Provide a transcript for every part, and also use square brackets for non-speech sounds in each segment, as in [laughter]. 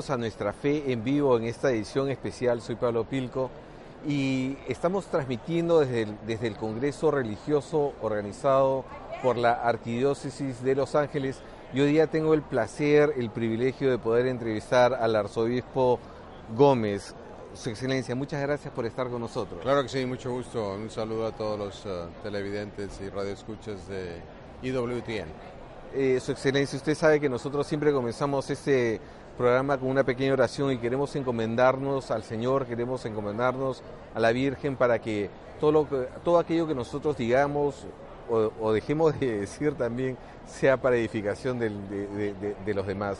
bienvenidos a nuestra fe en vivo en esta edición especial. Soy Pablo Pilco y estamos transmitiendo desde el, desde el Congreso Religioso organizado por la Arquidiócesis de Los Ángeles. Y hoy día tengo el placer, el privilegio de poder entrevistar al arzobispo Gómez. Su Excelencia, muchas gracias por estar con nosotros. Claro que sí, mucho gusto. Un saludo a todos los uh, televidentes y radioescuchas de IWTN. Eh, Su Excelencia, usted sabe que nosotros siempre comenzamos este programa con una pequeña oración y queremos encomendarnos al Señor, queremos encomendarnos a la Virgen para que todo, lo todo aquello que nosotros digamos o, dejemos de decir también sea para edificación de, de, los demás.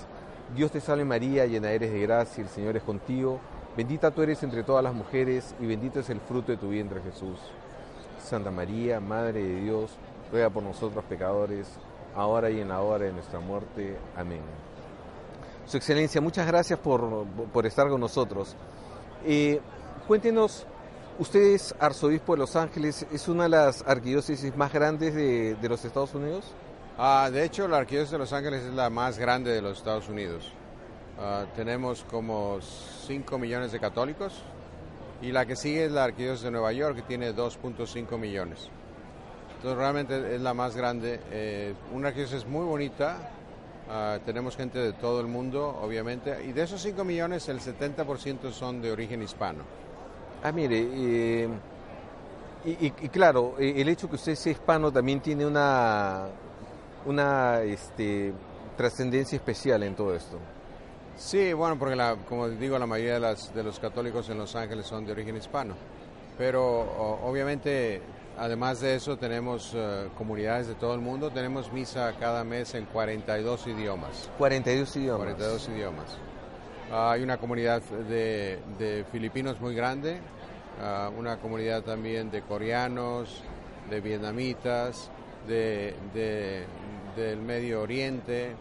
Dios te salve María, llena eres de gracia, el Señor es contigo, bendita tú eres entre todas las mujeres y bendito es el fruto de tu vientre Jesús. Santa María, Madre de Dios, ruega por nosotros pecadores, ahora y en la hora de nuestra muerte. Amén. Su Excelencia, muchas gracias por, por estar con nosotros. Eh, cuéntenos, usted es arzobispo de Los Ángeles, ¿es una de las arquidiócesis más grandes de, de los Estados Unidos? Ah, de hecho, la arquidiócesis de Los Ángeles es la más grande de los Estados Unidos. Ah, tenemos como 5 millones de católicos y la que sigue es la arquidiócesis de Nueva York, que tiene 2.5 millones. Entonces realmente es la más grande. Eh, una arquidiócesis muy bonita. Uh, tenemos gente de todo el mundo, obviamente. Y de esos 5 millones, el 70% son de origen hispano. Ah, mire, eh, y, y, y, claro, el hecho que usted sea hispano también tiene una, una este, trascendencia especial en todo esto. Sí, bueno, porque la, como digo, la mayoría de, las, de, los católicos en Los Ángeles son de origen hispano. Pero o, obviamente Además de eso, tenemos uh, comunidades de todo el mundo. Tenemos misa cada mes en 42 idiomas. 42 idiomas. 42 idiomas. Uh, hay una comunidad de, de filipinos muy grande, uh, una comunidad también de coreanos, de vietnamitas, de, de, del Medio Oriente.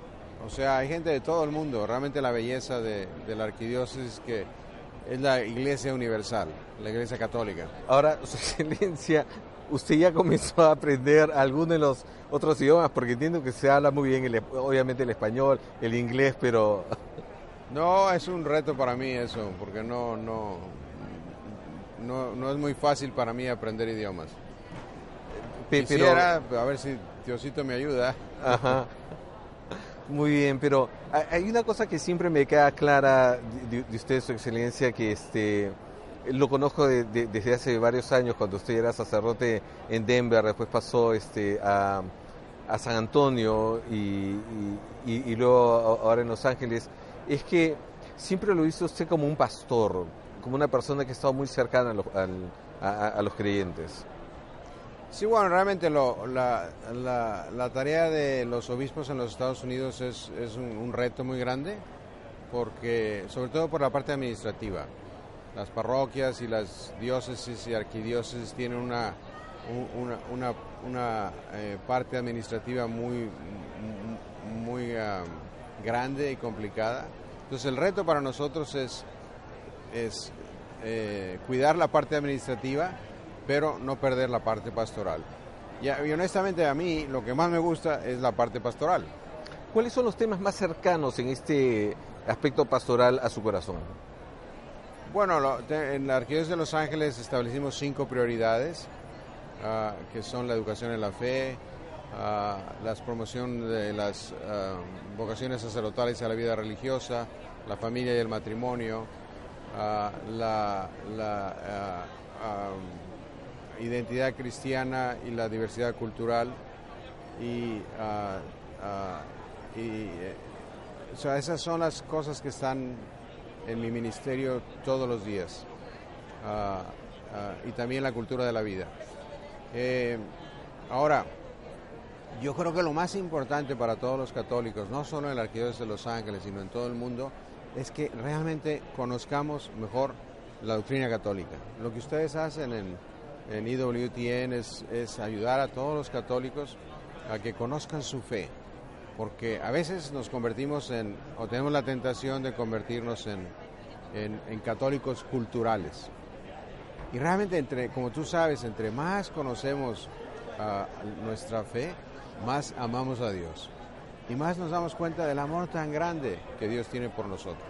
O sea, hay gente de todo el mundo. Realmente la belleza de, de la arquidiócesis que es la iglesia universal, la iglesia católica. Ahora, [laughs] Su Excelencia, usted ya [laughs] comenzó a aprender algunos de los otros idiomas, porque entiendo que se habla muy bien, el, obviamente el español, el inglés, pero... [laughs] No, es un reto para mí eso, porque no, no, no, no es muy fácil para mí aprender idiomas. Pero, Quisiera, a ver si Diosito me ayuda. [laughs] Ajá. Muy bien, pero hay una cosa que siempre me queda clara de, de usted, Su Excelencia, que este lo conozco de, de, desde hace varios años, cuando usted era sacerdote en Denver, después pasó este, a, a San Antonio y, y, luego ahora en Los Ángeles, es que siempre lo hizo usted como un pastor, como una persona que ha estado muy cercana a los, a, los creyentes. Sí, bueno, realmente lo, la, la, la, tarea de los obispos en los Estados Unidos es, es un, un reto muy grande, porque sobre todo por la parte administrativa las parroquias y las diócesis y arquidiócesis tienen una, una, una, eh, parte administrativa muy, muy uh, grande y complicada. Entonces el reto para nosotros es, es eh, cuidar la parte administrativa, pero no perder la parte pastoral. Y honestamente a mí lo que más me gusta es la parte pastoral. ¿Cuáles son los temas más cercanos en este aspecto pastoral a su corazón? Bueno, lo, te, en la Arquidiócesis de Los Ángeles establecimos cinco prioridades, uh, que son la educación en la fe, uh, la promoción de las uh, vocaciones sacerdotales a la vida religiosa, la familia y el matrimonio, la, la um, identidad cristiana y la diversidad cultural y, y eh, o sea, esas son las cosas que están en mi ministerio todos los días uh, uh, y también la cultura de la vida. Eh, ahora, yo creo que lo más importante para todos los católicos, no solo en la Arquidiócesis de Los Ángeles, sino en todo el mundo, es que realmente conozcamos mejor la doctrina católica. Lo que ustedes hacen en, en IWTN es, es ayudar a todos los católicos a que conozcan su fe, porque a veces nos convertimos en, o tenemos la tentación de convertirnos en, en, en, católicos culturales. Y realmente, entre, como tú sabes, entre más conocemos uh, nuestra fe, más amamos a Dios. y más nos damos cuenta del amor tan grande que Dios tiene por nosotros.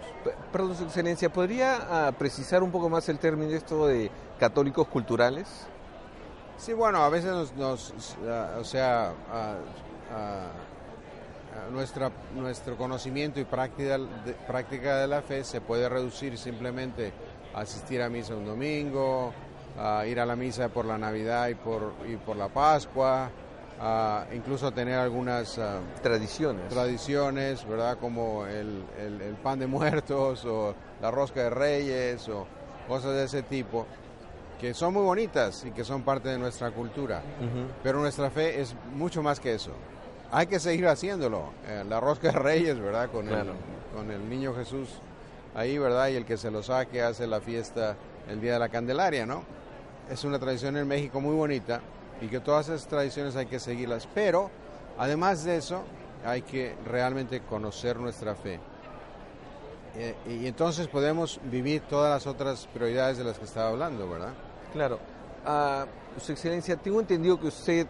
Perdón, Su Excelencia, ¿podría uh, precisar un poco más el término esto de católicos culturales? Sí, bueno, a veces nos, nos uh, o sea, uh, nuestra, nuestro conocimiento y práctica de, práctica de la fe se puede reducir simplemente a asistir a misa un domingo, a ir a la misa por la Navidad y por, y por la Pascua, Uh, incluso tener algunas uh, tradiciones. tradiciones, ¿verdad? Como el, el, el, pan de muertos o la rosca de reyes o cosas de ese tipo, que son muy bonitas y que son parte de nuestra cultura. Uh -huh. Pero nuestra fe es mucho más que eso. Hay que seguir haciéndolo. Eh, la rosca de reyes, ¿verdad? Con, claro. el, con el niño Jesús ahí, ¿verdad? Y el que se lo saque hace la fiesta el Día de la Candelaria, ¿no? Es una tradición en México muy bonita y que todas esas tradiciones hay que seguirlas. Pero, además de eso, hay que realmente conocer nuestra fe. Eh, y entonces podemos vivir todas las otras prioridades de las que estaba hablando, ¿verdad? Claro. Uh, su Excelencia, tengo entendido que usted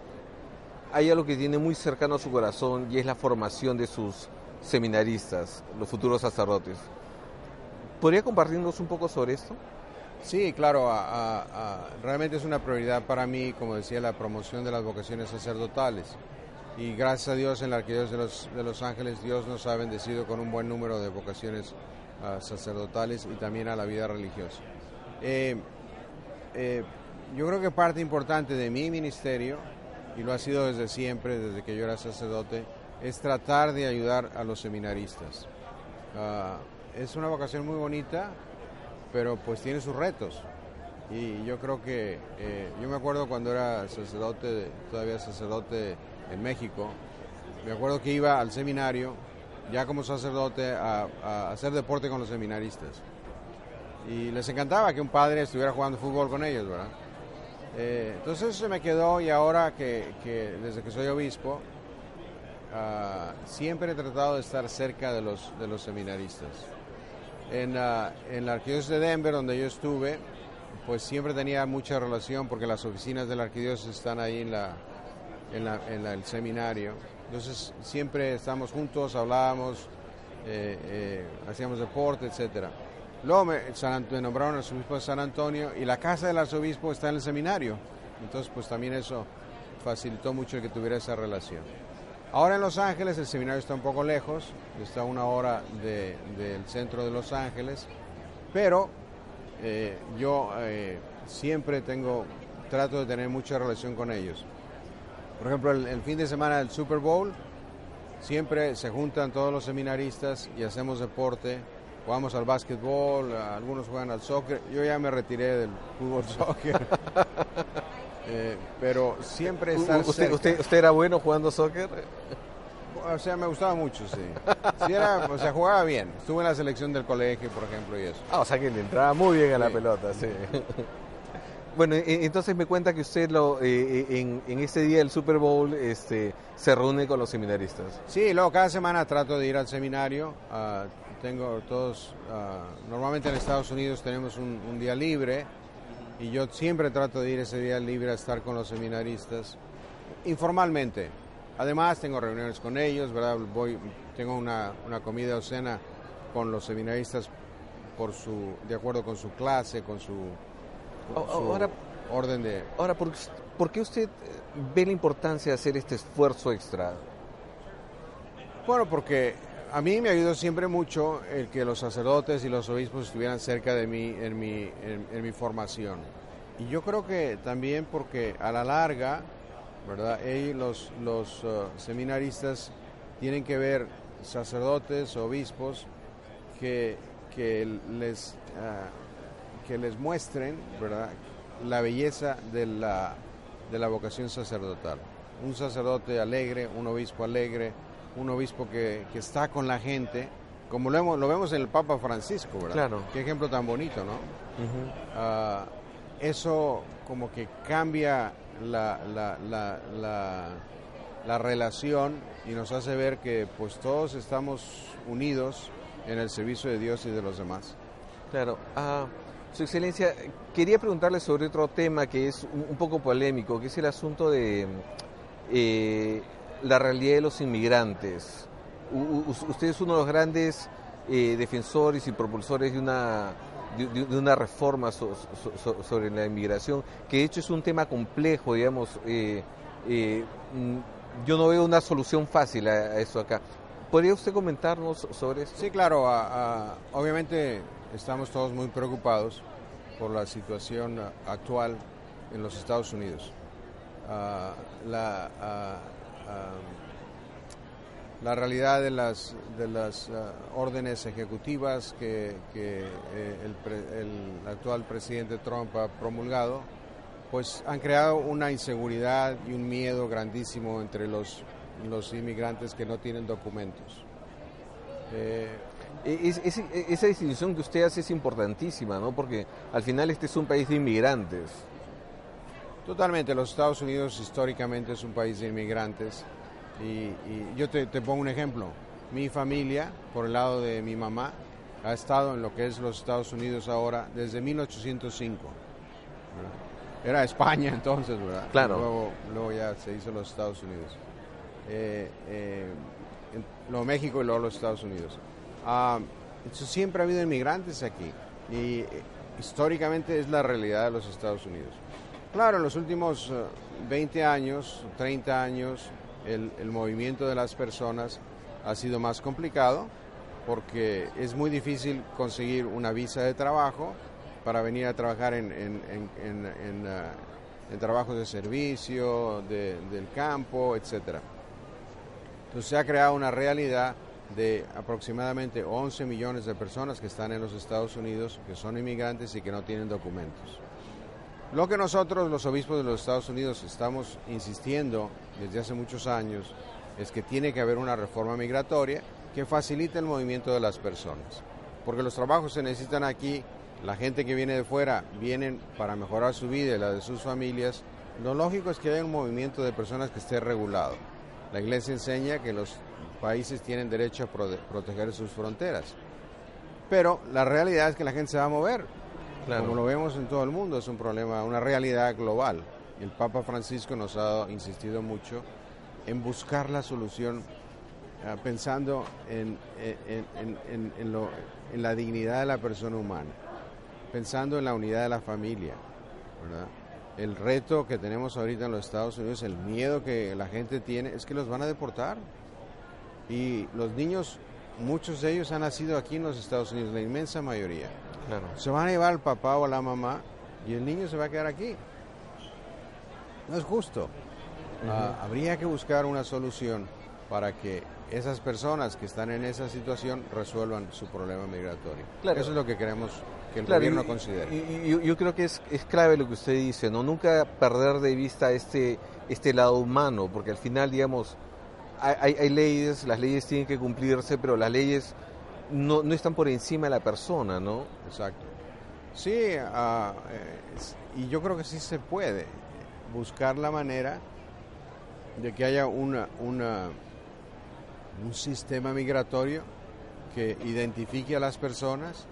hay algo que tiene muy cercano a su corazón y es la formación de sus seminaristas, los futuros sacerdotes. ¿Podría compartirnos un poco sobre esto? Sí, claro, realmente es una prioridad para mí, como decía, la promoción de las vocaciones sacerdotales. Y gracias a Dios en la Arquidiócesis de los, de los Ángeles, Dios nos ha bendecido con un buen número de vocaciones uh, sacerdotales y también a la vida religiosa. Eh, eh, yo creo que parte importante de mi ministerio, y lo ha sido desde siempre, desde que yo era sacerdote, es tratar de ayudar a los seminaristas. Uh, es una vocación muy bonita, pero pues tiene sus retos. Y yo creo que, eh, yo me acuerdo cuando era sacerdote, todavía sacerdote en México, me acuerdo que iba al seminario, ya como sacerdote, a, a, hacer deporte con los seminaristas. Y les encantaba que un padre estuviera jugando fútbol con ellos, ¿verdad? Eh, entonces se me quedó y ahora que, desde que soy obispo, uh, siempre he tratado de estar cerca de los, seminaristas en, uh, la arquidiócesis de Denver, donde yo estuve, pues siempre tenía mucha relación porque las oficinas de la arquidiócesis están ahí en, el seminario. Entonces siempre estamos juntos, hablábamos, eh, eh, hacíamos deporte, etcétera. Luego me, San, me nombraron arzobispo de San Antonio y la casa del arzobispo está en el seminario. Entonces pues también eso facilitó mucho el que tuviera esa relación. Ahora en Los Ángeles el seminario está un poco lejos, está a una hora de, del centro de Los Ángeles, pero eh, yo eh, siempre tengo, trato de tener mucha relación con ellos. Por ejemplo, el, fin de semana del Super Bowl, siempre se juntan todos los seminaristas y hacemos deporte, jugamos al básquetbol, algunos juegan al soccer, yo ya me retiré del fútbol [laughs] soccer. [laughs] Eh, pero siempre estar ¿Usted, usted, ¿Usted, era bueno jugando soccer? O sea, me gustaba mucho, sí. sí era, o sea, jugaba bien. Estuve en la selección del colegio, por ejemplo, y eso. Ah, o sea que le entraba muy bien a sí. la pelota, sí. [laughs] Bueno, entonces me cuenta que usted lo, eh, en, en, este día del Super Bowl este, se reúne con los seminaristas. Sí, luego cada semana trato de ir al seminario. Uh, tengo todos, uh, normalmente en Estados Unidos tenemos un, un día libre y yo siempre trato de ir ese día libre a estar con los seminaristas informalmente. Además tengo reuniones con ellos, ¿verdad? Voy, tengo una, una comida o cena con los seminaristas por su, de acuerdo con su clase, con su, con su ahora, orden de... Ahora, ¿por, ¿por qué usted ve la importancia de hacer este esfuerzo extra? Bueno, porque a mí me ayudó siempre mucho el que los sacerdotes y los obispos estuvieran cerca de mí en mi, en, mi formación. Y yo creo que también porque a la larga, ¿verdad? Ellos, los, los uh, seminaristas tienen que ver sacerdotes, obispos, que, que les, uh, que les muestren, ¿verdad? La belleza de la, de la vocación sacerdotal. Un sacerdote alegre, un obispo alegre, un obispo que, que, está con la gente, como lo, hemos, lo, vemos en el Papa Francisco, ¿verdad? Claro. Qué ejemplo tan bonito, ¿no? Uh -huh. uh, eso como que cambia la, la, la, la, relación y nos hace ver que pues todos estamos unidos en el servicio de Dios y de los demás. Claro. Su Excelencia, quería preguntarle sobre otro tema que es un, un poco polémico, que es el asunto de... Eh, la realidad de los inmigrantes. usted es uno de los grandes eh, defensores y propulsores de una, de, una reforma sobre la inmigración, que de hecho es un tema complejo, digamos. Eh, eh, mm, yo no veo una solución fácil a, eso acá. ¿Podría usted comentarnos sobre eso? Sí, claro. obviamente estamos todos muy preocupados por la situación actual en los Estados Unidos. Ah, la, ah, la realidad de las, de las órdenes ejecutivas que, que eh, el, el, actual presidente Trump ha promulgado, pues han creado una inseguridad y un miedo grandísimo entre los, los inmigrantes que no tienen documentos. Eh, esa distinción que usted hace es importantísima, ¿no? Porque al final este es un país de inmigrantes. Totalmente, los Estados Unidos históricamente es un país de inmigrantes y, yo te, pongo un ejemplo. Mi familia, por el lado de mi mamá, ha estado en lo que es los Estados Unidos ahora desde 1805. Era España [laughs] entonces, ¿verdad? Claro. Luego, ya se hizo los Estados Unidos. Eh, eh, luego México y luego los Estados Unidos. Ah, siempre ha habido inmigrantes aquí y eh, históricamente es la realidad de los Estados Unidos. Claro, en los últimos 20 eh, años, 30 años, el, movimiento de las personas ha sido más complicado porque es muy difícil conseguir una visa de trabajo para venir a trabajar en, uh, trabajos de servicio, del campo, etc. Entonces se ha creado una realidad de aproximadamente 11 millones de personas que están en los Estados Unidos, que son inmigrantes y que no tienen documentos. Lo que nosotros, los obispos de los Estados Unidos, estamos insistiendo desde hace muchos años es que tiene que haber una reforma migratoria que facilite el movimiento de las personas. Porque los trabajos se necesitan aquí, la gente que viene de fuera vienen para mejorar su vida y la de sus familias. Lo lógico es que haya un movimiento de personas que esté regulado. La Iglesia enseña que los países tienen derecho a proteger sus fronteras. Pero la realidad es que la gente se va a mover como lo vemos en todo el mundo, es un problema, una realidad global. El Papa Francisco nos ha insistido mucho en buscar la solución ah, pensando en, en, la dignidad de la persona humana, pensando en la unidad de la familia. El reto que tenemos ahorita en los Estados Unidos, el miedo que la gente tiene, es que los van a deportar. Y los niños, muchos de ellos han nacido aquí en los Estados Unidos, la inmensa mayoría. Se van a llevar al papá o a la mamá y el niño se va a quedar aquí. No es justo. Ah, habría que buscar una solución para que esas personas que están en esa situación resuelvan su problema migratorio. Eso es lo que queremos que el gobierno considere. Y, yo, creo que es, es, clave lo que usted dice, no nunca perder de vista este, este lado humano, porque al final, digamos, hay, hay leyes, las leyes tienen que cumplirse, pero las leyes no, no están por encima de la persona, ¿no? Exacto. Sí, ah, y yo creo que sí se puede buscar la manera de que haya una, una, un sistema migratorio que identifique a las personas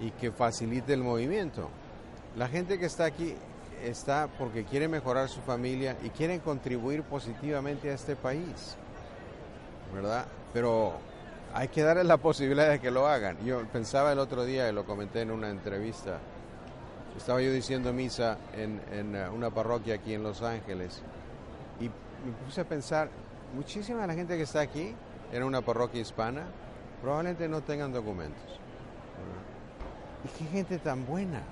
y que facilite el movimiento. La gente que está aquí está porque quiere mejorar su familia y quieren contribuir positivamente a este país, ¿verdad? Pero hay que darles la posibilidad de que lo hagan. Yo pensaba el otro día, y lo comenté en una entrevista, estaba yo diciendo misa en, en uh, una parroquia aquí en Los Ángeles y me puse a pensar, muchísima de la gente que está aquí, en una parroquia hispana, probablemente no tengan documentos. Y qué gente tan buena.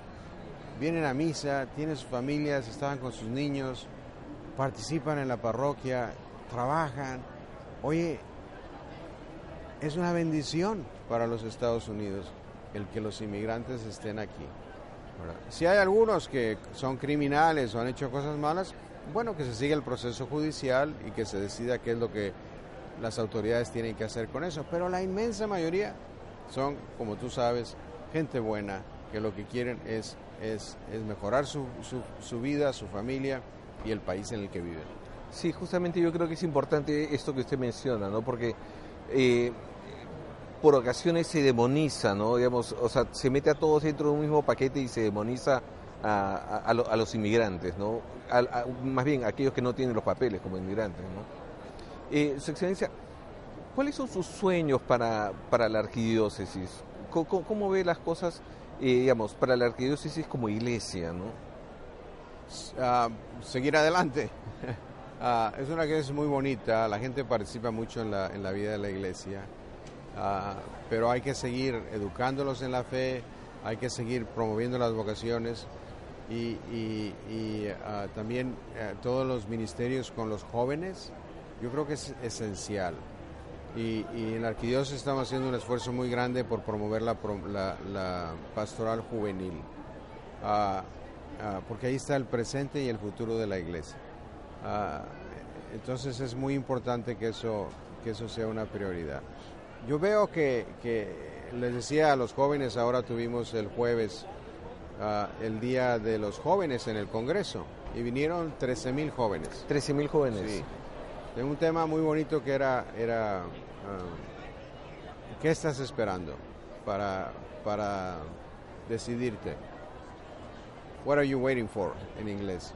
Vienen a misa, tienen sus familias, estaban con sus niños, participan en la parroquia, trabajan. Oye, es una bendición para los Estados Unidos el que los inmigrantes estén aquí. Si hay algunos que son criminales o han hecho cosas malas, bueno, que se siga el proceso judicial y que se decida qué es lo que las autoridades tienen que hacer con eso. Pero la inmensa mayoría son, como tú sabes, gente buena, que lo que quieren es, es, mejorar su, su, vida, su familia y el país en el que viven. Sí, justamente yo creo que es importante esto que usted menciona, ¿no? Porque eh, por ocasiones se demoniza, ¿no? Digamos, o sea, se mete a todos dentro de un mismo paquete y se demoniza a, a, los inmigrantes, ¿no? más bien aquellos que no tienen los papeles como inmigrantes, ¿no? Eh, su excelencia, ¿Cuáles son sus sueños para, para la arquidiócesis? ¿Cómo, ve las cosas, eh, digamos, para la arquidiócesis como iglesia, no? Ah, seguir adelante. [laughs] Ah, es una es muy bonita, la gente participa mucho en la, en la vida de la iglesia, ah, pero hay que seguir educándolos en la fe, hay que seguir promoviendo las vocaciones y, también eh, todos los ministerios con los jóvenes, yo creo que es esencial y, en la arquidiócesis estamos haciendo un esfuerzo muy grande por promover la, pastoral juvenil, ah, porque ahí está el presente y el futuro de la iglesia. Entonces es muy importante que eso, que eso sea una prioridad. Yo veo que, les decía a los jóvenes, ahora tuvimos el jueves el Día de los Jóvenes en el Congreso y vinieron 13 mil jóvenes. 13 mil jóvenes. Sí de un tema muy bonito que era, era ah, ¿qué estás esperando para, para decidirte? What are you waiting for en inglés?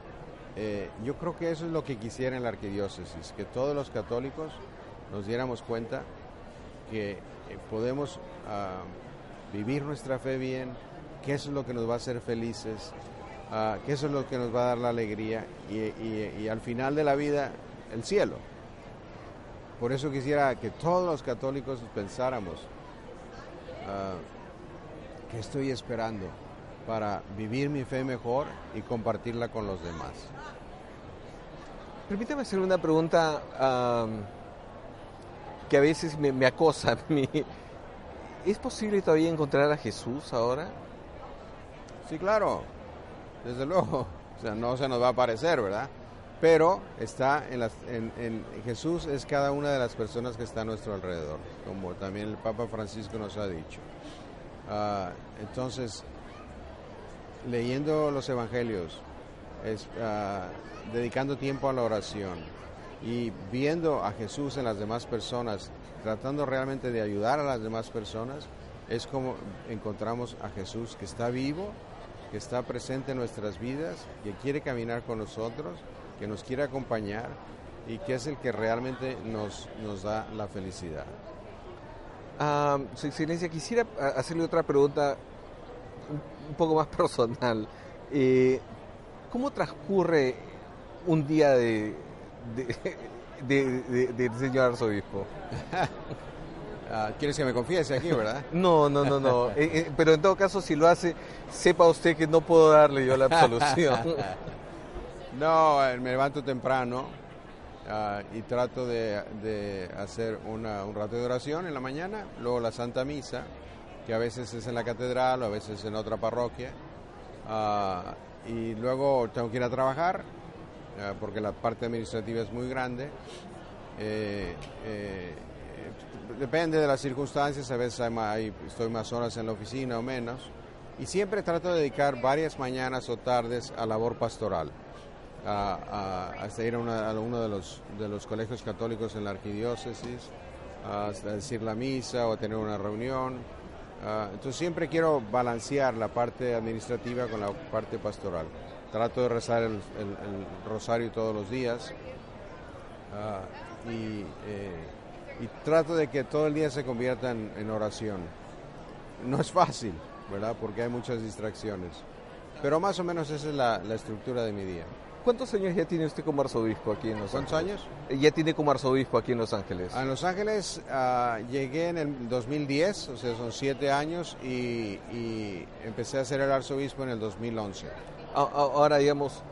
Eh, yo creo que eso es lo que quisiera en la arquidiócesis, que todos los católicos nos diéramos cuenta que eh, podemos ah, vivir nuestra fe bien, que eso es lo que nos va a hacer felices, uh, que eso es lo que nos va a dar la alegría y, al final de la vida el cielo. Por eso quisiera que todos los católicos pensáramos ah, que estoy esperando para vivir mi fe mejor y compartirla con los demás. Permítame hacer una pregunta que a veces me, acosa. ¿Es posible todavía encontrar a Jesús ahora? Sí, claro, desde luego. O sea, no se nos va a aparecer, ¿verdad? pero está en, las, en, Jesús es cada una de las personas que está a nuestro alrededor, como también el Papa Francisco nos ha dicho. Ah, entonces, leyendo los evangelios, es, ah, dedicando tiempo a la oración y viendo a Jesús en las demás personas, tratando realmente de ayudar a las demás personas, es como encontramos a Jesús que está vivo, que está presente en nuestras vidas, que quiere caminar con nosotros que nos quiere acompañar y que es el que realmente nos, nos da la felicidad. Su Excelencia, quisiera hacerle otra pregunta un, poco más [laughs] personal. Eh, ¿Cómo transcurre un día de, de, del señor arzobispo? [laughs] Ah, ¿Quieres que me confiese aquí, verdad? No, no, no, no. [laughs] Eh, eh, pero en todo caso, si lo hace, sepa usted que no puedo darle yo la absolución. [laughs] No, eh, me levanto temprano ah, y trato de, hacer un rato de oración en la mañana, luego la Santa Misa, que a veces es en la catedral o a veces en otra parroquia, ah, y luego tengo que ir a trabajar porque la parte administrativa es muy grande. Eh, eh, depende de las circunstancias, a veces estoy más horas en la oficina o menos, y siempre trato de dedicar varias mañanas o tardes a labor pastoral a, a, ir a, uno de los, de los colegios católicos en la arquidiócesis, a, decir la misa o a tener una reunión. entonces siempre quiero balancear la parte administrativa con la parte pastoral. Trato de rezar el, rosario todos los días y, eh, y, trato de que todo el día se convierta en, oración. No es fácil, ¿verdad? Porque hay muchas distracciones. Pero más o menos esa es la estructura de mi día. ¿Cuántos años ya tiene usted como arzobispo aquí en Los ¿Cuántos años? Eh, ya tiene como arzobispo aquí en Los Ángeles. En Los Ángeles ah, llegué en el 2010, o sea, son siete años, y, empecé a ser el arzobispo en el 2011. Ahora, digamos,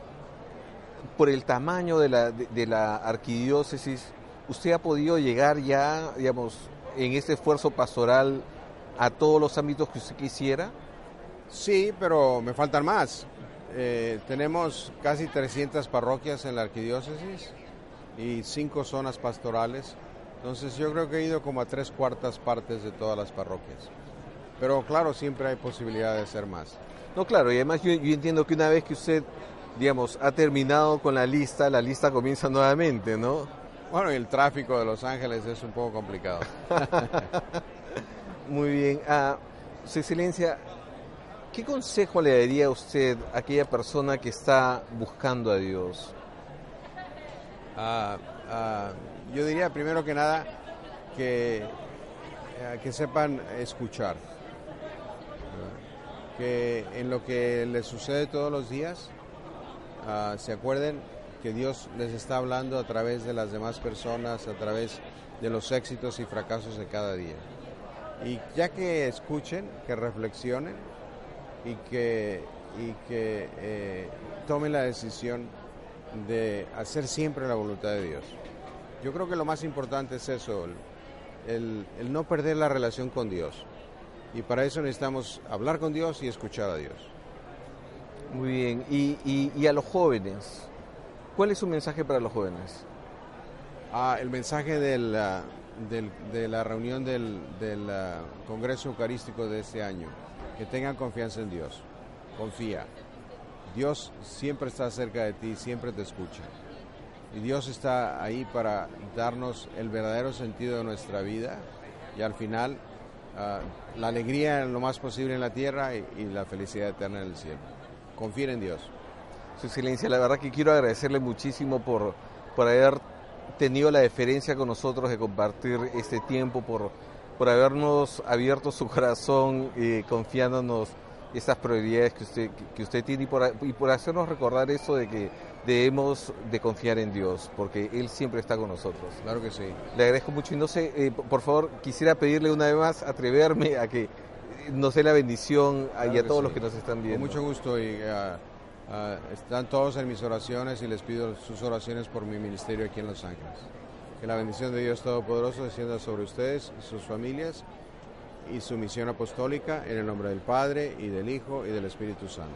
por el tamaño de la, de, la arquidiócesis, ¿usted ha podido llegar ya, digamos, en este esfuerzo pastoral a todos los ámbitos que usted quisiera? Sí, pero me faltan más. Eh, tenemos casi 300 parroquias en la arquidiócesis y cinco zonas pastorales. Entonces yo creo que he ido como a tres cuartas partes de todas las parroquias. Pero claro, siempre hay posibilidad de hacer más. No, claro, y además yo, entiendo que una vez que usted, digamos, ha terminado con la lista, la lista comienza nuevamente, ¿no? Bueno, y el tráfico de Los Ángeles es un poco complicado. [laughs] Muy bien. Ah, su excelencia, ¿Qué consejo le daría a usted a aquella persona que está buscando a Dios? Ah, ah, yo diría primero que nada que, que sepan escuchar, que en lo que les sucede todos los días ah, se acuerden que Dios les está hablando a través de las demás personas, a través de los éxitos y fracasos de cada día. Y ya que escuchen, que reflexionen y que, y que eh, tomen la decisión de hacer siempre la voluntad de Dios. Yo creo que lo más importante es eso, el, no perder la relación con Dios. Y para eso necesitamos hablar con Dios y escuchar a Dios. Muy bien, y, a los jóvenes, ¿cuál es su mensaje para los jóvenes? Ah, el mensaje del, de la reunión del, del ah, Congreso Eucarístico de este año, que tengan confianza en Dios, confía. Dios siempre está cerca de ti, siempre te escucha. Y Dios está ahí para darnos el verdadero sentido de nuestra vida y al final ah, la alegría lo más posible en la tierra y, y, la felicidad eterna en el cielo. Confía en Dios. Su excelencia, la verdad que quiero agradecerle muchísimo por, por haber tenido la deferencia con nosotros de compartir este tiempo, por, por habernos abierto su corazón, y confiándonos esas prioridades que usted, que usted tiene y por, y por hacernos recordar eso de que debemos de confiar en Dios, porque Él siempre está con nosotros. Claro que sí. Le agradezco mucho y no sé, eh, por favor, quisiera pedirle una vez más, atreverme a que nos dé la bendición y a todos los que nos están viendo. Con mucho gusto y uh, uh, están todos en mis oraciones y les pido sus oraciones por mi ministerio aquí en Los Ángeles. Que la bendición de Dios Todopoderoso descienda sobre ustedes sus familias y su misión apostólica en el nombre del Padre y del Hijo y del Espíritu Santo.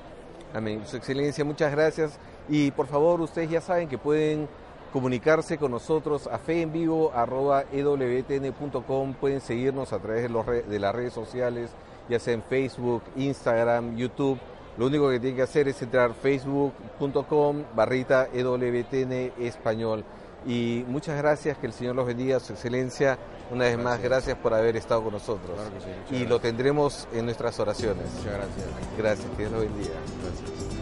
Amén. Su excelencia, muchas gracias. Y por favor, ustedes ya saben que pueden comunicarse con nosotros a feenvivo.ewtn.com. Pueden seguirnos a través de, los de las redes sociales, ya sea en Facebook, Instagram, YouTube. Lo único que tienen que hacer es entrar facebook.com barrita EWTN español. Y muchas gracias, que el Señor los bendiga, Su Excelencia. Una vez más, gracias por haber estado con nosotros. y lo tendremos en nuestras oraciones. Muchas gracias. Gracias, que Dios los bendiga. Gracias.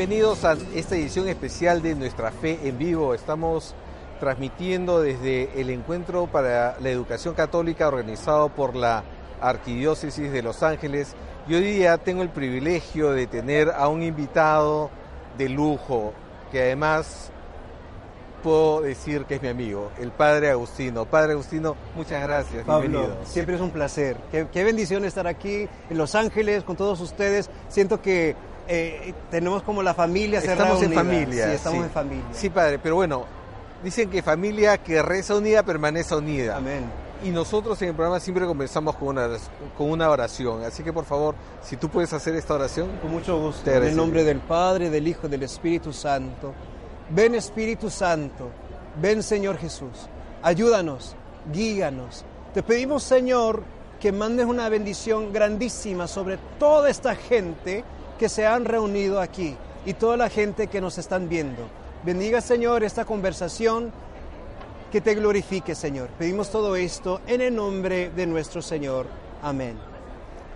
Bienvenidos a esta edición especial de Nuestra Fe en Vivo. Estamos transmitiendo desde el Encuentro para la Educación Católica organizado por la Arquidiócesis de Los Ángeles. Y hoy día tengo el privilegio de tener a un invitado de lujo, que además puedo decir que es mi amigo, el Padre Agustino. Padre Agustino, muchas gracias. Pablo, siempre es un placer. Qué, qué bendición estar aquí en Los Ángeles con todos ustedes. Siento que eh, tenemos como la familia Estamos en familia. Sí, estamos en familia. Sí, padre, pero bueno, dicen que familia que reza unida permanece unida. Amén. Y nosotros en el programa siempre comenzamos con una, con una oración. Así que por favor, si tú puedes hacer esta oración. Con mucho gusto. En el nombre del Padre, del Hijo y del Espíritu Santo. Ven Espíritu Santo. Ven Señor Jesús. Ayúdanos. Guíanos. Te pedimos Señor que mandes una bendición grandísima sobre toda esta gente que se han reunido aquí y toda la gente que nos están viendo. Bendiga, Señor, esta conversación, que te glorifique, Señor. Pedimos todo esto en el nombre de nuestro Señor. Amén.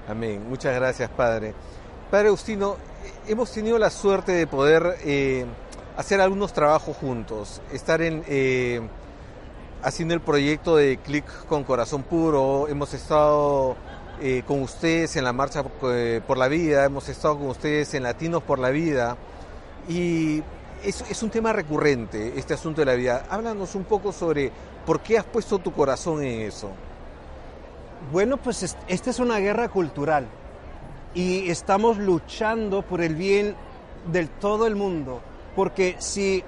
Amén. Muchas gracias, Padre. Padre Agustino, hemos tenido la suerte de poder eh, hacer algunos trabajos juntos, estar en... Eh, haciendo el proyecto de Clic con Corazón Puro, hemos estado eh, con ustedes en la Marcha eh, por la Vida, hemos estado con ustedes en Latinos por la Vida y es, un tema recurrente este asunto de la vida. Háblanos un poco sobre por qué has puesto tu corazón en eso. Bueno, pues esta es una guerra cultural y estamos luchando por el bien del todo el mundo, porque si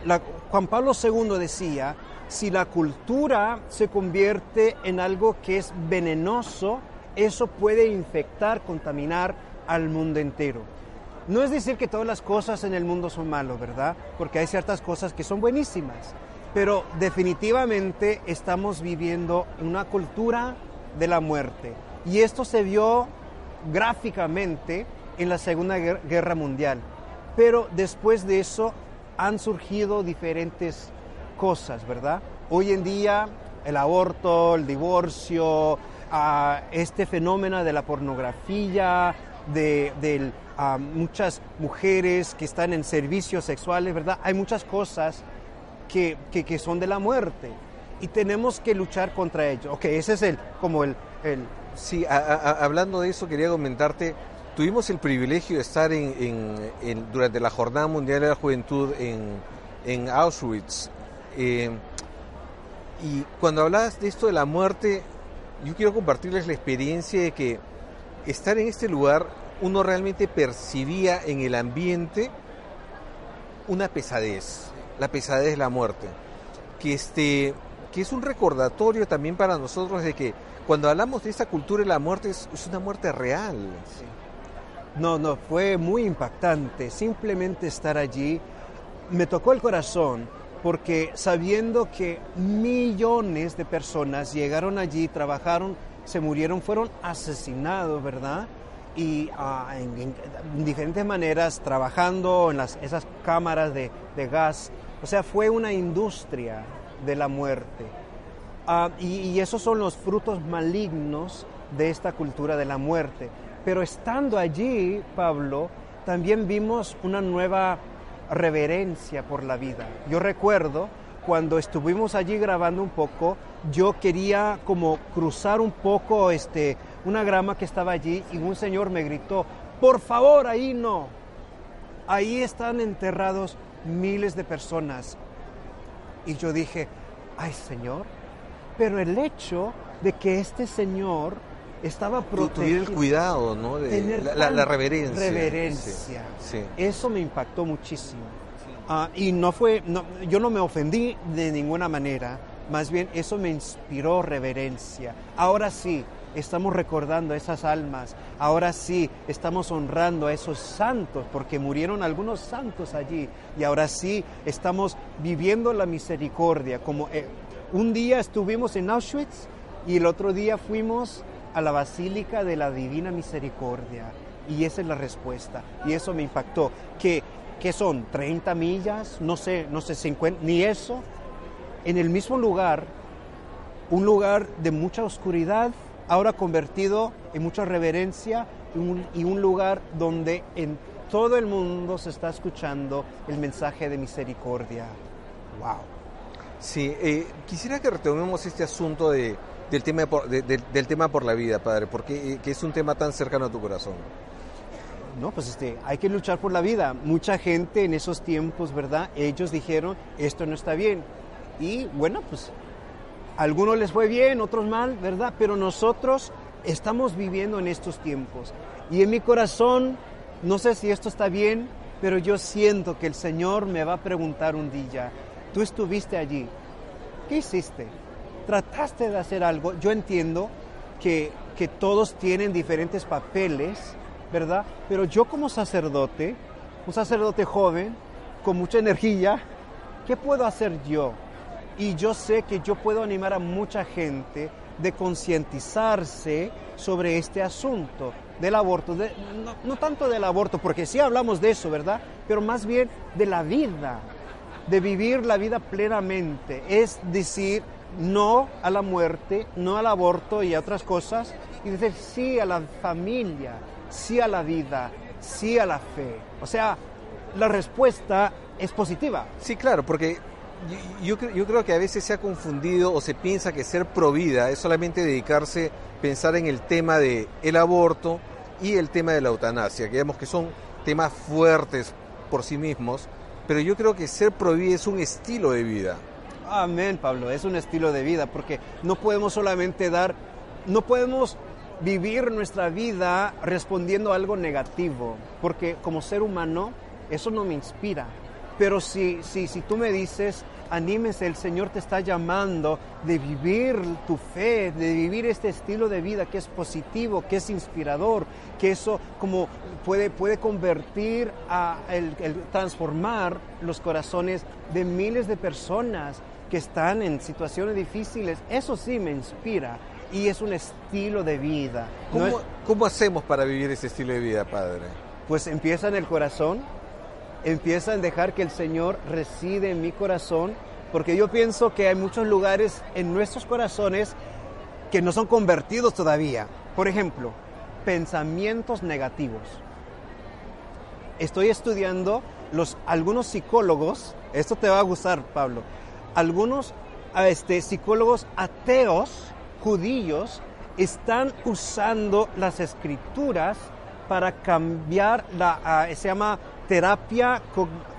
Juan Pablo II decía, si la cultura se convierte en algo que es venenoso, eso puede infectar, contaminar al mundo entero. No es decir que todas las cosas en el mundo son malas, ¿verdad? Porque hay ciertas cosas que son buenísimas, pero definitivamente estamos viviendo una cultura de la muerte. Y esto se vio gráficamente en la Segunda Guerra Mundial. Pero después de eso han surgido diferentes cosas, ¿verdad? Hoy en día el aborto, el divorcio, ah, este fenómeno de la pornografía, de, ah, muchas mujeres que están en servicios sexuales, ¿verdad? Hay muchas cosas que, que, son de la muerte y tenemos que luchar contra ello. Ok, ese es el, como el... el... Sí, hablando de eso quería comentarte, tuvimos el privilegio de estar en, durante la Jornada Mundial de la Juventud en, Auschwitz. Eh, y cuando hablabas de esto de la muerte, yo quiero compartirles la experiencia de que estar en este lugar uno realmente percibía en el ambiente una pesadez, la pesadez de la muerte, que, este, que es un recordatorio también para nosotros de que cuando hablamos de esta cultura de la muerte es, una muerte real. No, no, fue muy impactante. Simplemente estar allí me tocó el corazón porque sabiendo que millones de personas llegaron allí, trabajaron, se murieron, fueron asesinados, ¿verdad? Y ah, en, diferentes maneras, trabajando en las, esas cámaras de, gas. O sea, fue una industria de la muerte. Ah, y, y esos son los frutos malignos de esta cultura de la muerte. Pero estando allí, Pablo, también vimos una nueva reverencia por la vida. Yo recuerdo cuando estuvimos allí grabando un poco, yo quería como cruzar un poco este, una grama que estaba allí y un señor me gritó, por favor, ahí no. Ahí están enterrados miles de personas. Y yo dije, ay Señor, pero el hecho de que este Señor estaba protegido. el cuidado, ¿no? De la, reverencia. Reverencia. Eso me impactó muchísimo. Ah, y no fue, yo no me ofendí de ninguna manera, más bien eso me inspiró reverencia. Ahora sí, estamos recordando a esas almas, ahora sí, estamos honrando a esos santos, porque murieron algunos santos allí, y ahora sí, estamos viviendo la misericordia, como eh, un día estuvimos en Auschwitz y el otro día fuimos a la Basílica de la Divina Misericordia. Y esa es la respuesta. Y eso me impactó. Que, que son 30 millas, no sé, no sé, 50, ni eso. En el mismo lugar, un lugar de mucha oscuridad, ahora convertido en mucha reverencia y un lugar donde en todo el mundo se está escuchando el mensaje de misericordia. ¡Wow! Sí, eh, quisiera que retomemos este asunto de, del tema por, del tema por la vida, padre, porque eh, que es un tema tan cercano a tu corazón. No, pues este, hay que luchar por la vida. Mucha gente en esos tiempos, ¿verdad? Ellos dijeron, esto no está bien. Y bueno, pues algunos les fue bien, otros mal, ¿verdad? Pero nosotros estamos viviendo en estos tiempos. Y en mi corazón, no sé si esto está bien, pero yo siento que el Señor me va a preguntar un día, tú estuviste allí, ¿qué hiciste? Trataste de hacer algo. Yo entiendo que, que todos tienen diferentes papeles, ¿verdad? Pero yo como sacerdote, un sacerdote joven, con mucha energía, ¿qué puedo hacer yo? Y yo sé que yo puedo animar a mucha gente de concientizarse sobre este asunto del aborto, no, no, tanto del aborto, porque sí hablamos de eso, ¿verdad? Pero más bien de la vida, de vivir la vida plenamente, es decir, no a la muerte, no al aborto y a otras cosas, y decir sí a la familia, sí a la vida, sí a la fe. O sea, la respuesta es positiva. Sí, claro, porque yo, creo que a veces se ha confundido o se piensa que ser pro vida es solamente dedicarse, pensar en el tema del el aborto y el tema de la eutanasia, que digamos que son temas fuertes por sí mismos, pero yo creo que ser pro vida es un estilo de vida. Amén, Pablo, es un estilo de vida, porque no podemos solamente dar, no podemos vivir nuestra vida respondiendo a algo negativo, porque como ser humano eso no me inspira. Pero si, si, si tú me dices, anímese, el Señor te está llamando de vivir tu fe, de vivir este estilo de vida que es positivo, que es inspirador, que eso como puede, puede convertir a transformar los corazones de miles de personas que están en situaciones difíciles, eso sí me inspira y es un estilo de vida. ¿Cómo, hacemos para vivir ese estilo de vida, Padre? Pues empieza en el corazón, empieza a dejar que el Señor reside en mi corazón, porque yo pienso que hay muchos lugares en nuestros corazones que no son convertidos todavía. Por ejemplo, pensamientos negativos. Estoy estudiando los, algunos psicólogos, esto te va a gustar, Pablo, algunos este, psicólogos ateos, judíos, están usando las escrituras para cambiar la, ah, se llama terapia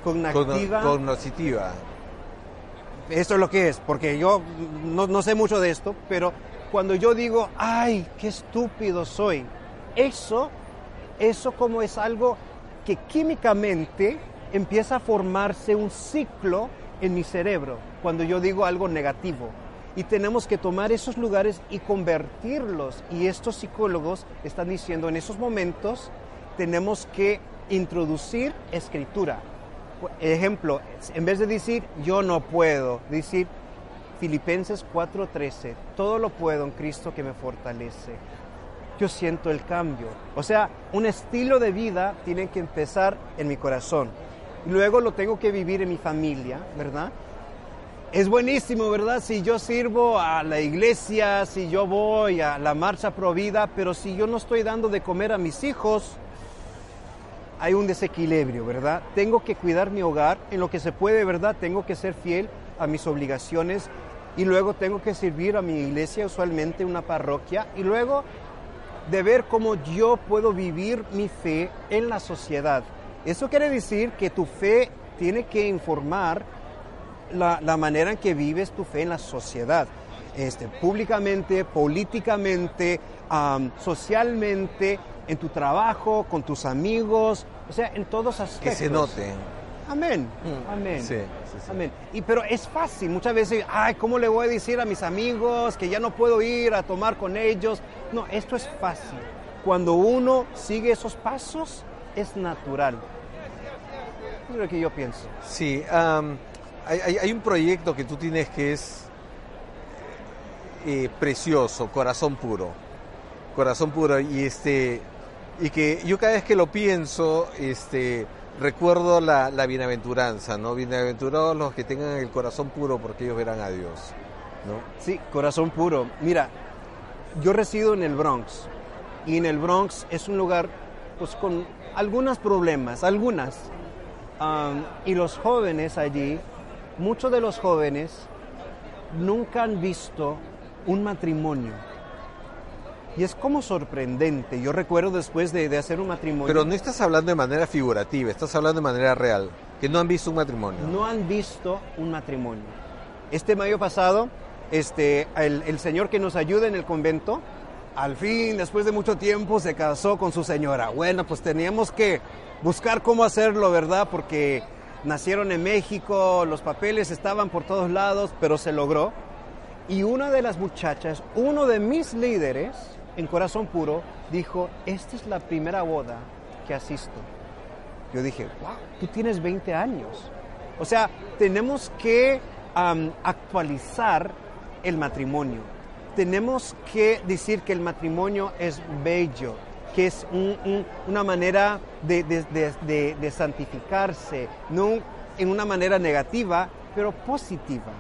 cognitiva. Cognitiva. Esto es lo que es, porque yo no, no sé mucho de esto, pero cuando yo digo, ay, qué estúpido soy, eso, eso como es algo que químicamente empieza a formarse un ciclo en mi cerebro cuando yo digo algo negativo. Y tenemos que tomar esos lugares y convertirlos. Y estos psicólogos están diciendo en esos momentos tenemos que introducir escritura. Ejemplo, en vez de decir yo no puedo, decir Filipenses 4:13, todo lo puedo en Cristo que me fortalece. Yo siento el cambio. O sea, un estilo de vida tiene que empezar en mi corazón. Luego lo tengo que vivir en mi familia, ¿verdad? Es buenísimo, ¿verdad? Si yo sirvo a la iglesia, si yo voy a la marcha pro vida, pero si yo no estoy dando de comer a mis hijos, hay un desequilibrio, ¿verdad? Tengo que cuidar mi hogar en lo que se puede, ¿verdad? Tengo que ser fiel a mis obligaciones y luego tengo que servir a mi iglesia, usualmente una parroquia, y luego de ver cómo yo puedo vivir mi fe en la sociedad. Eso quiere decir que tu fe tiene que informar la, manera en que vives tu fe en la sociedad, este, públicamente, políticamente, socialmente, en tu trabajo, con tus amigos, o sea, en todos aspectos. Que se note. Amén. Mm. Amén. Sí, Amén. Y pero es fácil, muchas veces, ay, ¿cómo le voy a decir a mis amigos que ya no puedo ir a tomar con ellos? No, esto es fácil. Cuando uno sigue esos pasos, es natural. Es lo que yo pienso. Sí, hay, hay, un proyecto que tú tienes que es eh, precioso, Corazón Puro. Corazón Puro. Y este y que yo cada vez que lo pienso, este recuerdo la, bienaventuranza, ¿no? Bienaventurados los que tengan el corazón puro porque ellos verán a Dios, ¿no? Sí, corazón puro. Mira, yo resido en el Bronx y en el Bronx es un lugar pues con algunos problemas, algunas. Y los jóvenes allí, muchos de los jóvenes nunca han visto un matrimonio y es como sorprendente. Yo recuerdo después de, hacer un matrimonio. Pero no estás hablando de manera figurativa, estás hablando de manera real, que no han visto un matrimonio. No han visto un matrimonio. Este mayo pasado, este, el, el señor que nos ayuda en el convento, al fin, después de mucho tiempo, se casó con su señora. Bueno, pues teníamos que buscar cómo hacerlo, ¿verdad? Porque nacieron en México, los papeles estaban por todos lados, pero se logró. Y una de las muchachas, uno de mis líderes, en Corazón Puro, dijo, esta es la primera boda que asisto. Yo dije, wow, tú tienes 20 años. O sea, tenemos que actualizar el matrimonio. Tenemos que decir que el matrimonio es bello, que es una manera de, santificarse, no en una manera negativa, pero positiva.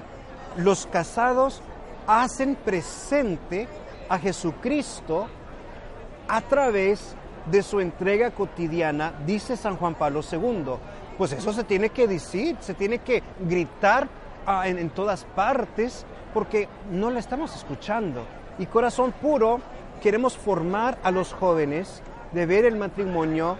Los casados hacen presente a Jesucristo a través de su entrega cotidiana, dice San Juan Pablo II. Pues eso se tiene que decir, se tiene que gritar ah, en, todas partes porque no la estamos escuchando. Y corazón puro, queremos formar a los jóvenes de ver el matrimonio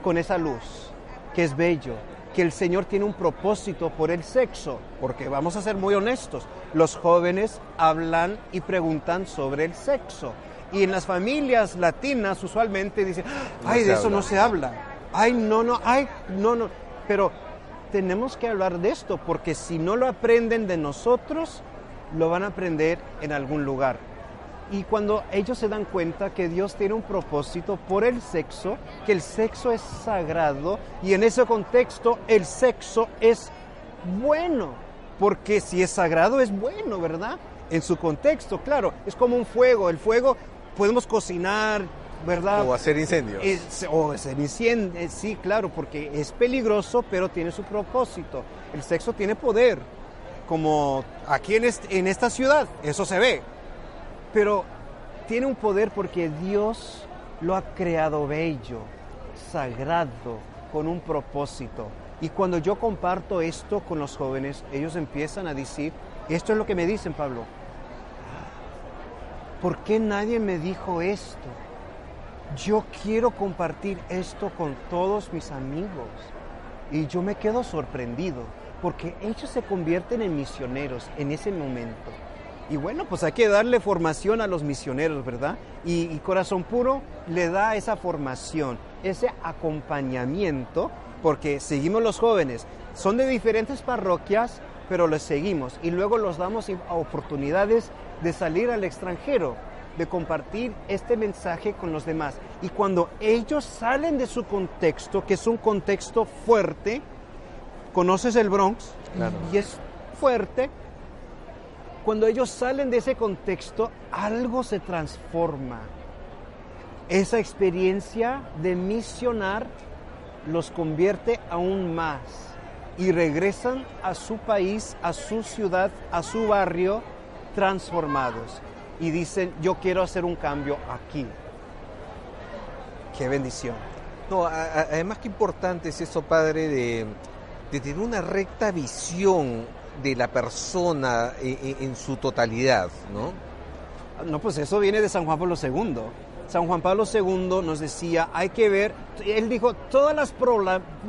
con esa luz, que es bello, que el Señor tiene un propósito por el sexo, porque vamos a ser muy honestos, los jóvenes hablan y preguntan sobre el sexo. Y en las familias latinas usualmente dicen, ay, de eso no se habla. Ay, no, no, ay, no, no. Pero tenemos que hablar de esto, porque si no lo aprenden de nosotros, lo van a aprender en algún lugar. Y cuando ellos se dan cuenta que Dios tiene un propósito por el sexo, que el sexo es sagrado y en ese contexto el sexo es bueno, porque si es sagrado es bueno, ¿verdad? En su contexto, claro, es como un fuego, el fuego podemos cocinar, ¿verdad? O hacer incendios. o hacer incendios, sí, claro, porque es peligroso, pero tiene su propósito. El sexo tiene poder, como aquí en, en esta ciudad, eso se ve. Pero tiene un poder porque Dios lo ha creado bello, sagrado, con un propósito. Y cuando yo comparto esto con los jóvenes, ellos empiezan a decir, esto es lo que me dicen, Pablo, ¿por qué nadie me dijo esto? Yo quiero compartir esto con todos mis amigos. Y yo me quedo sorprendido, porque ellos se convierten en misioneros en ese momento. Y bueno, pues hay que darle formación a los misioneros, ¿verdad? Y, Corazón Puro le da esa formación, ese acompañamiento, porque seguimos los jóvenes. Son de diferentes parroquias, pero los seguimos. Y luego los damos oportunidades de salir al extranjero, de compartir este mensaje con los demás. Y cuando ellos salen de su contexto, que es un contexto fuerte, conoces el Bronx, y es fuerte, cuando ellos salen de ese contexto, algo se transforma. Esa experiencia de misionar los convierte aún más y regresan a su país, a su ciudad, a su barrio transformados y dicen, yo quiero hacer un cambio aquí. Qué bendición. No, además qué importante es eso, Padre, de, de tener una recta visión de la persona en, su totalidad, ¿no? No, pues eso viene de San Juan Pablo II. San Juan Pablo II nos decía, hay que ver, él dijo, todas las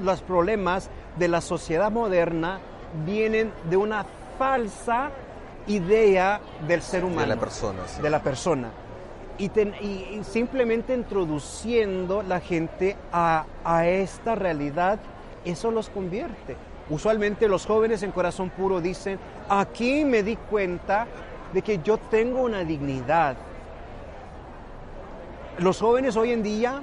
los problemas de la sociedad moderna vienen de una falsa idea del ser humano. De la persona. De la persona. Y, y, simplemente introduciendo la gente a, a esta realidad, eso los convierte. Usualmente los jóvenes en corazón puro dicen, aquí me di cuenta de que yo tengo una dignidad. Los jóvenes hoy en día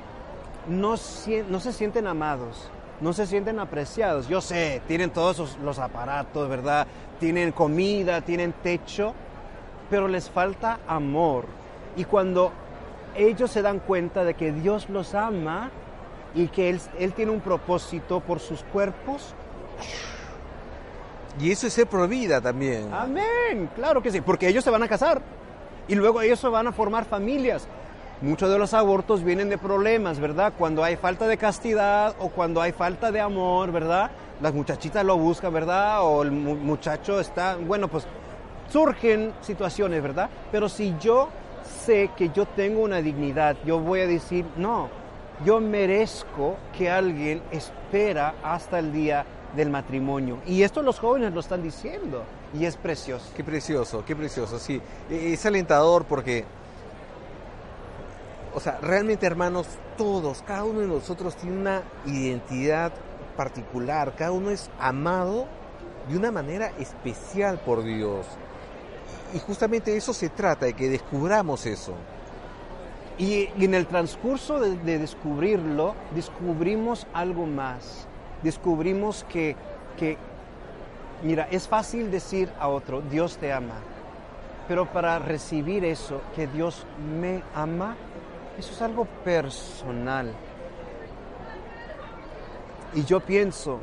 no, se sienten amados, no se sienten apreciados. Yo sé, tienen todos los aparatos, ¿verdad? Tienen comida, tienen techo, pero les falta amor. Y cuando ellos se dan cuenta de que Dios los ama y que Él, él tiene un propósito por sus cuerpos, y eso es ser pro vida también. Amén, claro que sí, porque ellos se van a casar y luego ellos se van a formar familias. Muchos de los abortos vienen de problemas, ¿verdad? Cuando hay falta de castidad o cuando hay falta de amor, ¿verdad? Las muchachitas lo buscan, ¿verdad? O el muchacho está, bueno, pues surgen situaciones, ¿verdad? Pero si yo sé que yo tengo una dignidad, yo voy a decir, no, yo merezco que alguien espera hasta el día del matrimonio. Y esto los jóvenes lo están diciendo y es precioso. Qué precioso, qué precioso, sí. E, es alentador porque, o sea, realmente hermanos, todos, cada uno de nosotros tiene una identidad particular, cada uno es amado de una manera especial por Dios. Y justamente eso se trata, de que descubramos eso. Y en el transcurso de, de descubrirlo, descubrimos algo más descubrimos que, mira, es fácil decir a otro, Dios te ama, pero para recibir eso, que Dios me ama, eso es algo personal. Y yo pienso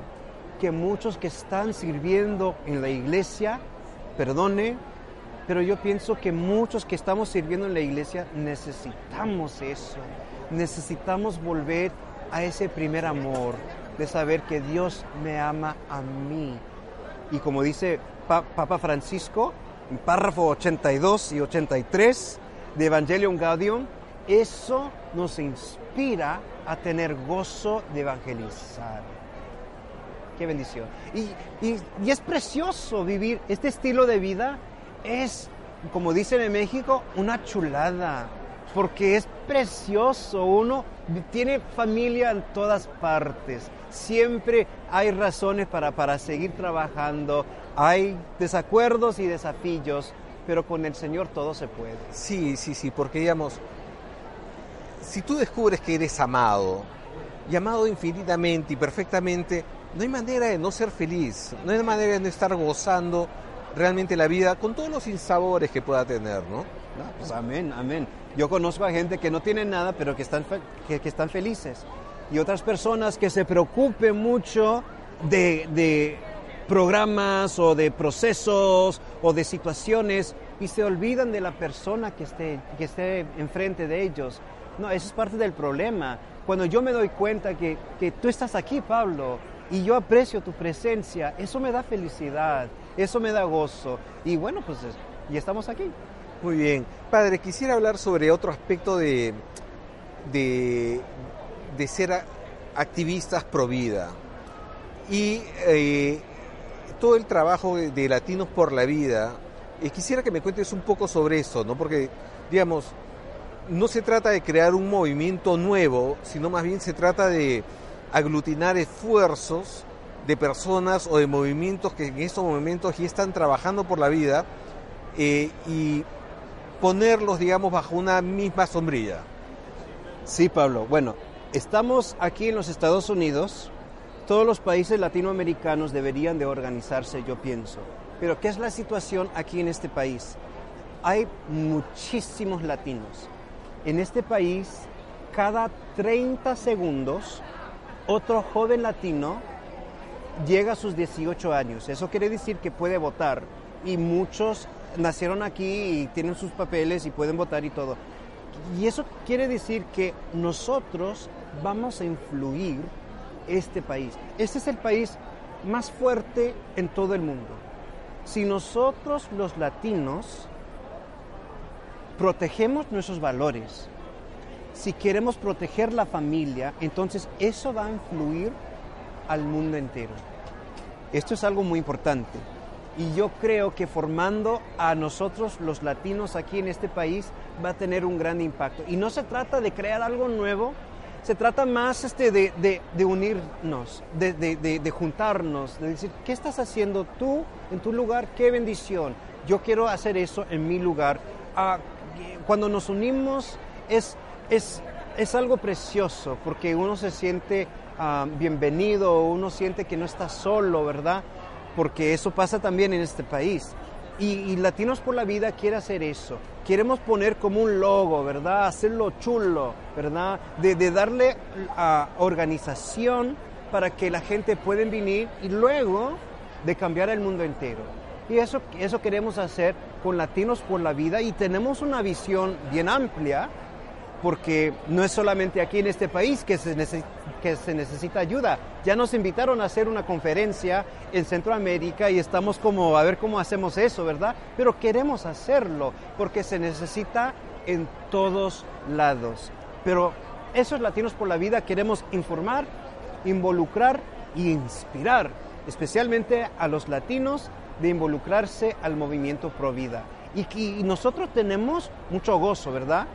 que muchos que están sirviendo en la iglesia, perdone, pero yo pienso que muchos que estamos sirviendo en la iglesia necesitamos eso. Necesitamos volver a ese primer amor, de saber que Dios me ama a mí. Y como dice Papa Francisco, en párrafo 82 y 83 de Evangelium Gaudium, eso nos inspira a tener gozo de evangelizar. Qué bendición. Y, y es precioso vivir este estilo de vida. Es, como dicen en México, una chulada porque es precioso. Uno tiene familia en todas partes. Siempre hay razones para, para seguir trabajando. Hay desacuerdos y desafíos, pero con el Señor todo se puede. Sí, sí, sí, porque digamos, si tú descubres que eres amado, y amado infinitamente y perfectamente, no hay manera de no ser feliz, no hay manera de no estar gozando realmente la vida con todos los insabores que pueda tener, ¿no? pues amén, amén. Yo conozco a gente que no tiene nada, pero que están, que, están felices. Y otras personas que se preocupen mucho de, programas o de procesos o de situaciones y se olvidan de la persona que esté, que esté enfrente de ellos. No, eso es parte del problema. Cuando yo me doy cuenta que, que tú estás aquí, Pablo, y yo aprecio tu presencia, eso me da felicidad, eso me da gozo. Y bueno, pues y estamos aquí. Muy bien. Padre, quisiera hablar sobre otro aspecto de, de, ser activistas pro vida. Y eh, todo el trabajo de Latinos por la Vida, y quisiera que me cuentes un poco sobre eso, ¿no? Porque, digamos, no se trata de crear un movimiento nuevo, sino más bien se trata de aglutinar esfuerzos de personas o de movimientos que en estos momentos ya están trabajando por la vida eh, y ponerlos, digamos, bajo una misma sombrilla. Sí, Pablo. Bueno, estamos aquí en los Estados Unidos. Todos los países latinoamericanos deberían de organizarse, yo pienso. Pero ¿qué es la situación aquí en este país? Hay muchísimos latinos. En este país, cada 30 segundos, otro joven latino llega a sus 18 años. Eso quiere decir que puede votar. Y muchos nacieron aquí y tienen sus papeles y pueden votar y todo. Y eso quiere decir que nosotros vamos a influir este país. Este es el país más fuerte en todo el mundo. Si nosotros los latinos protegemos nuestros valores, si queremos proteger la familia, entonces eso va a influir al mundo entero. Esto es algo muy importante y yo creo que formando a nosotros los latinos aquí en este país va a tener un gran impacto. Y no se trata de crear algo nuevo, se trata más este, de, unirnos, de, juntarnos, de decir, ¿qué estás haciendo tú en tu lugar? ¡Qué bendición! Yo quiero hacer eso en mi lugar. Ah, cuando nos unimos es, es, es algo precioso porque uno se siente ah, bienvenido, uno siente que no está solo, ¿verdad? porque eso pasa también en este país. Y, Latinos por la Vida quiere hacer eso. Queremos poner como un logo, ¿verdad? Hacerlo chulo, ¿verdad? De, darle a organización para que la gente pueda venir y luego de cambiar el mundo entero. Y eso, eso queremos hacer con Latinos por la Vida y tenemos una visión bien amplia porque no es solamente aquí en este país que se, que se necesita ayuda. Ya nos invitaron a hacer una conferencia en Centroamérica y estamos como a ver cómo hacemos eso, ¿verdad? Pero queremos hacerlo porque se necesita en todos lados. Pero esos Latinos por la Vida queremos informar, involucrar e inspirar, especialmente a los latinos de involucrarse al movimiento pro vida. Y, y nosotros tenemos mucho gozo, ¿verdad?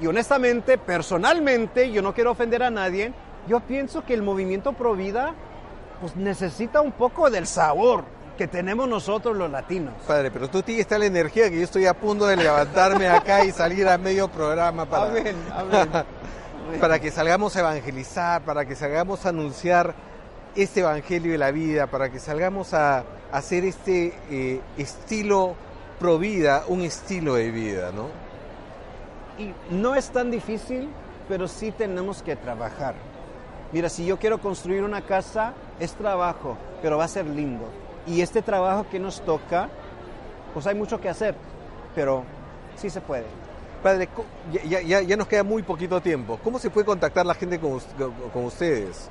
Y honestamente, personalmente, yo no quiero ofender a nadie, yo pienso que el movimiento pro vida pues necesita un poco del sabor que tenemos nosotros los latinos. Padre, pero tú tienes tal energía que yo estoy a punto de levantarme acá y salir a medio programa para, [laughs] para que salgamos a evangelizar, para que salgamos a anunciar este evangelio de la vida, para que salgamos a, hacer este eh, estilo pro vida, un estilo de vida, ¿no? Y no es tan difícil, pero sí tenemos que trabajar. Mira, si yo quiero construir una casa, es trabajo, pero va a ser lindo. Y este trabajo que nos toca, pues hay mucho que hacer, pero sí se puede. Padre, ya, nos queda muy poquito tiempo. ¿Cómo se puede contactar la gente con, ustedes?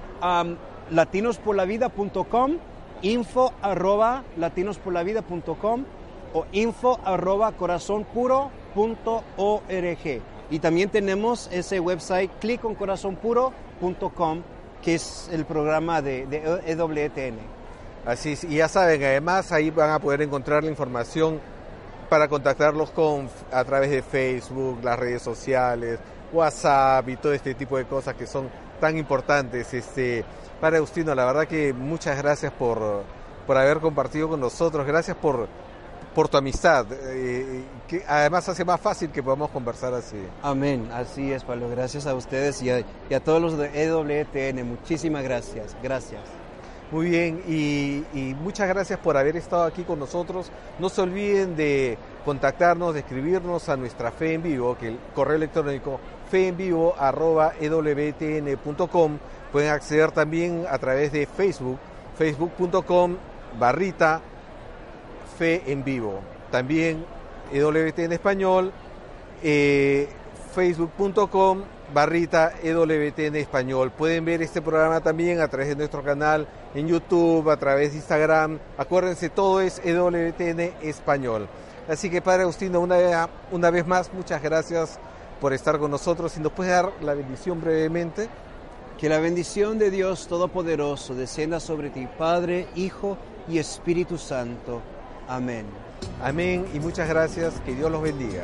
latinosporlavida.com, info arroba latinosporlavida.com o info arroba corazonpuro.com .org. Y también tenemos ese website que es el programa de, de EWTN. Así es, y ya saben, además ahí van a poder encontrar la información para contactarlos con, a través de Facebook, las redes sociales, WhatsApp y todo este tipo de cosas que son tan importantes. Este, para Agustino, la verdad que muchas gracias por, por haber compartido con nosotros, gracias por por tu amistad, eh, que además hace más fácil que podamos conversar así. Amén, así es, Pablo. Gracias a ustedes y a, todos los de EWTN. Muchísimas gracias. Gracias. Muy bien, y, y, muchas gracias por haber estado aquí con nosotros. No se olviden de contactarnos, de escribirnos a nuestra fe en vivo, que el correo electrónico feenvivo.ewtn.com. Pueden acceder también a través de Facebook, facebook.com barrita fe en vivo. También EWT en español, eh, facebook.com barrita EWT en español. Pueden ver este programa también a través de nuestro canal en YouTube, a través de Instagram. Acuérdense, todo es EWTN español. Así que Padre Agustino, una, una vez más, muchas gracias por estar con nosotros. Si nos puede dar la bendición brevemente. Que la bendición de Dios Todopoderoso descienda sobre ti, Padre, Hijo y Espíritu Santo. Amén. Amén y muchas gracias. Que Dios los bendiga.